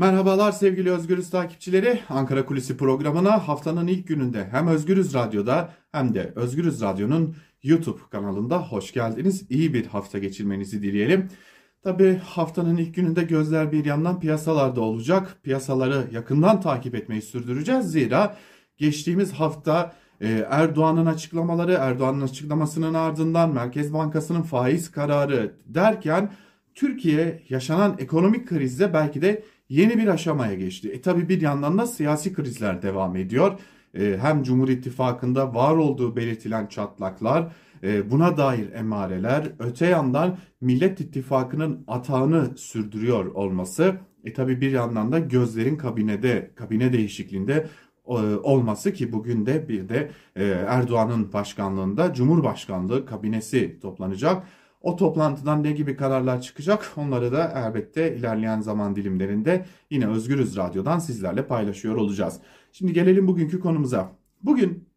Merhabalar sevgili Özgürüz takipçileri. Ankara Kulisi programına haftanın ilk gününde hem Özgürüz Radyo'da hem de Özgürüz Radyo'nun YouTube kanalında hoş geldiniz. İyi bir hafta geçirmenizi dileyelim. Tabi haftanın ilk gününde gözler bir yandan piyasalarda olacak. Piyasaları yakından takip etmeyi sürdüreceğiz. Zira geçtiğimiz hafta e, Erdoğan'ın açıklamaları, Erdoğan'ın açıklamasının ardından Merkez Bankası'nın faiz kararı derken Türkiye yaşanan ekonomik krizde belki de yeni bir aşamaya geçti. E tabi bir yandan da siyasi krizler devam ediyor. E, hem Cumhur İttifakı'nda var olduğu belirtilen çatlaklar, e, buna dair emareler, öte yandan Millet İttifakı'nın atağını sürdürüyor olması, e tabi bir yandan da gözlerin kabinede, kabine değişikliğinde e, olması ki bugün de bir de e, Erdoğan'ın başkanlığında Cumhurbaşkanlığı kabinesi toplanacak. O toplantıdan ne gibi kararlar çıkacak onları da elbette ilerleyen zaman dilimlerinde yine Özgürüz Radyo'dan sizlerle paylaşıyor olacağız. Şimdi gelelim bugünkü konumuza. Bugün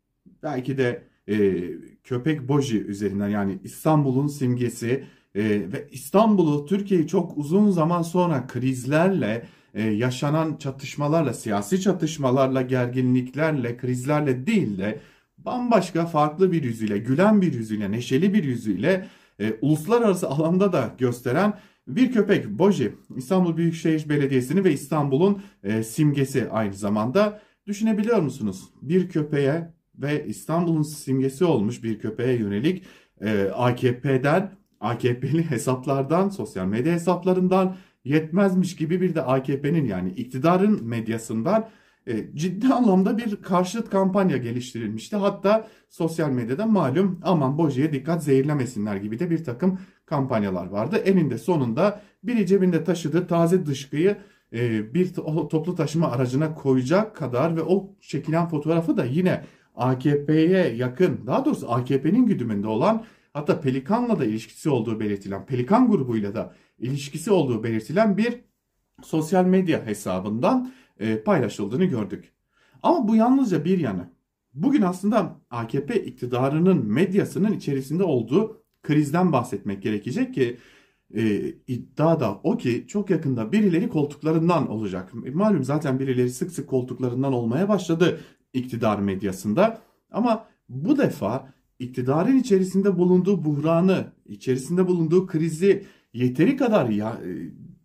belki de e, köpek boji üzerinden yani İstanbul'un simgesi e, ve İstanbul'u Türkiye'yi çok uzun zaman sonra krizlerle e, yaşanan çatışmalarla, siyasi çatışmalarla, gerginliklerle, krizlerle değil de bambaşka farklı bir yüzüyle, gülen bir yüzüyle, neşeli bir yüzüyle e, uluslararası alanda da gösteren bir köpek Boji İstanbul Büyükşehir Belediyesi'ni ve İstanbul'un e, simgesi aynı zamanda düşünebiliyor musunuz? Bir köpeğe ve İstanbul'un simgesi olmuş bir köpeğe yönelik e, AKP'den AKP'li hesaplardan sosyal medya hesaplarından yetmezmiş gibi bir de AKP'nin yani iktidarın medyasından e, ciddi anlamda bir karşıt kampanya geliştirilmişti. Hatta sosyal medyada malum aman Boji'ye dikkat zehirlemesinler gibi de bir takım kampanyalar vardı. Eninde sonunda biri cebinde taşıdığı taze dışkıyı e, bir toplu taşıma aracına koyacak kadar ve o çekilen fotoğrafı da yine AKP'ye yakın daha doğrusu AKP'nin güdümünde olan hatta Pelikan'la da ilişkisi olduğu belirtilen Pelikan grubuyla da ilişkisi olduğu belirtilen bir sosyal medya hesabından paylaşıldığını gördük. Ama bu yalnızca bir yanı. Bugün aslında AKP iktidarının medyasının içerisinde olduğu krizden bahsetmek gerekecek ki e, iddia da o ki çok yakında birileri koltuklarından olacak. E, malum zaten birileri sık sık koltuklarından olmaya başladı iktidar medyasında. Ama bu defa iktidarın içerisinde bulunduğu buhranı, içerisinde bulunduğu krizi yeteri kadar ya, e,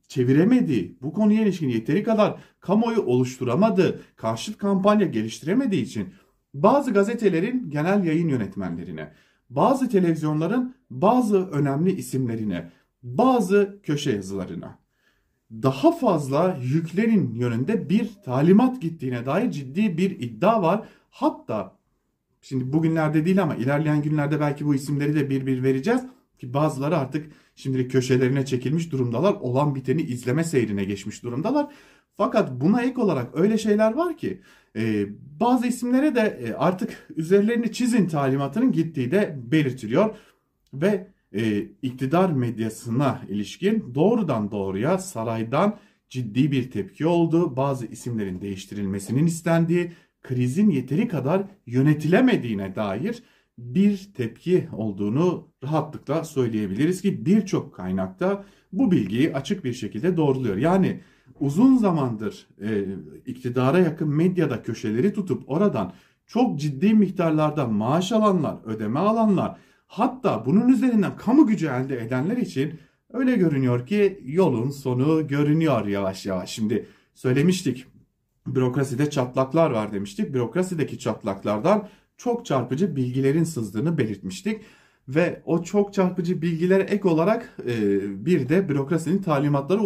çeviremedi, bu konuya ilişkin yeteri kadar kamuoyu oluşturamadı, karşıt kampanya geliştiremediği için bazı gazetelerin genel yayın yönetmenlerine, bazı televizyonların bazı önemli isimlerine, bazı köşe yazılarına daha fazla yüklerin yönünde bir talimat gittiğine dair ciddi bir iddia var. Hatta şimdi bugünlerde değil ama ilerleyen günlerde belki bu isimleri de bir bir vereceğiz. Ki bazıları artık şimdilik köşelerine çekilmiş durumdalar. Olan biteni izleme seyrine geçmiş durumdalar. Fakat buna ek olarak öyle şeyler var ki e, bazı isimlere de e, artık üzerlerini çizin talimatının gittiği de belirtiliyor. Ve e, iktidar medyasına ilişkin doğrudan doğruya saraydan ciddi bir tepki oldu. Bazı isimlerin değiştirilmesinin istendiği, krizin yeteri kadar yönetilemediğine dair bir tepki olduğunu rahatlıkla söyleyebiliriz ki birçok kaynakta bu bilgiyi açık bir şekilde doğruluyor. Yani uzun zamandır e, iktidara yakın medyada köşeleri tutup oradan çok ciddi miktarlarda maaş alanlar, ödeme alanlar hatta bunun üzerinden kamu gücü elde edenler için öyle görünüyor ki yolun sonu görünüyor yavaş yavaş. Şimdi söylemiştik bürokraside çatlaklar var demiştik. Bürokrasideki çatlaklardan çok çarpıcı bilgilerin sızdığını belirtmiştik. Ve o çok çarpıcı bilgilere ek olarak e, bir de bürokrasinin talimatları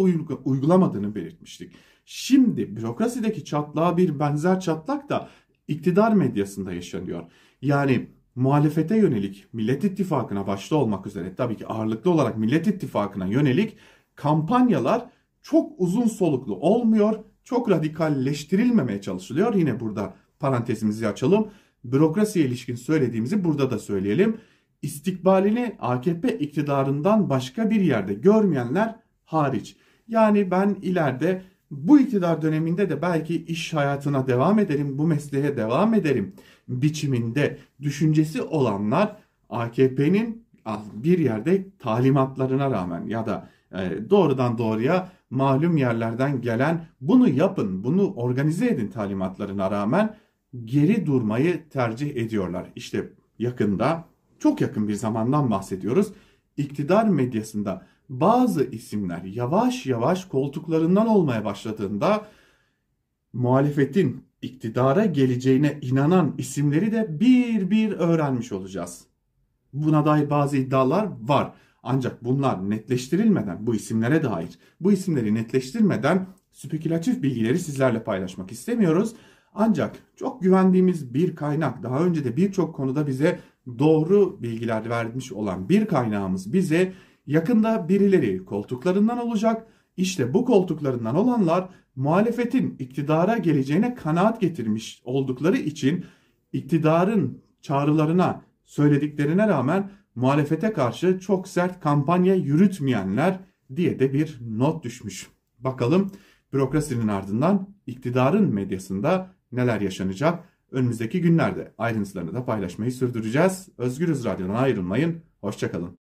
uygulamadığını belirtmiştik. Şimdi bürokrasideki çatlağa bir benzer çatlak da iktidar medyasında yaşanıyor. Yani muhalefete yönelik Millet İttifakı'na başta olmak üzere tabii ki ağırlıklı olarak Millet İttifakı'na yönelik kampanyalar çok uzun soluklu olmuyor. Çok radikalleştirilmemeye çalışılıyor. Yine burada parantezimizi açalım bürokrasiye ilişkin söylediğimizi burada da söyleyelim. İstikbalini AKP iktidarından başka bir yerde görmeyenler hariç. Yani ben ileride bu iktidar döneminde de belki iş hayatına devam ederim, bu mesleğe devam ederim biçiminde düşüncesi olanlar AKP'nin bir yerde talimatlarına rağmen ya da e, doğrudan doğruya malum yerlerden gelen bunu yapın, bunu organize edin talimatlarına rağmen geri durmayı tercih ediyorlar. İşte yakında, çok yakın bir zamandan bahsediyoruz. İktidar medyasında bazı isimler yavaş yavaş koltuklarından olmaya başladığında muhalefetin iktidara geleceğine inanan isimleri de bir bir öğrenmiş olacağız. Buna dair bazı iddialar var. Ancak bunlar netleştirilmeden bu isimlere dair bu isimleri netleştirmeden spekülatif bilgileri sizlerle paylaşmak istemiyoruz. Ancak çok güvendiğimiz bir kaynak daha önce de birçok konuda bize doğru bilgiler vermiş olan bir kaynağımız bize yakında birileri koltuklarından olacak. İşte bu koltuklarından olanlar muhalefetin iktidara geleceğine kanaat getirmiş oldukları için iktidarın çağrılarına söylediklerine rağmen muhalefete karşı çok sert kampanya yürütmeyenler diye de bir not düşmüş. Bakalım bürokrasinin ardından iktidarın medyasında neler yaşanacak? Önümüzdeki günlerde ayrıntılarını da paylaşmayı sürdüreceğiz. Özgürüz Radyo'dan ayrılmayın. Hoşçakalın.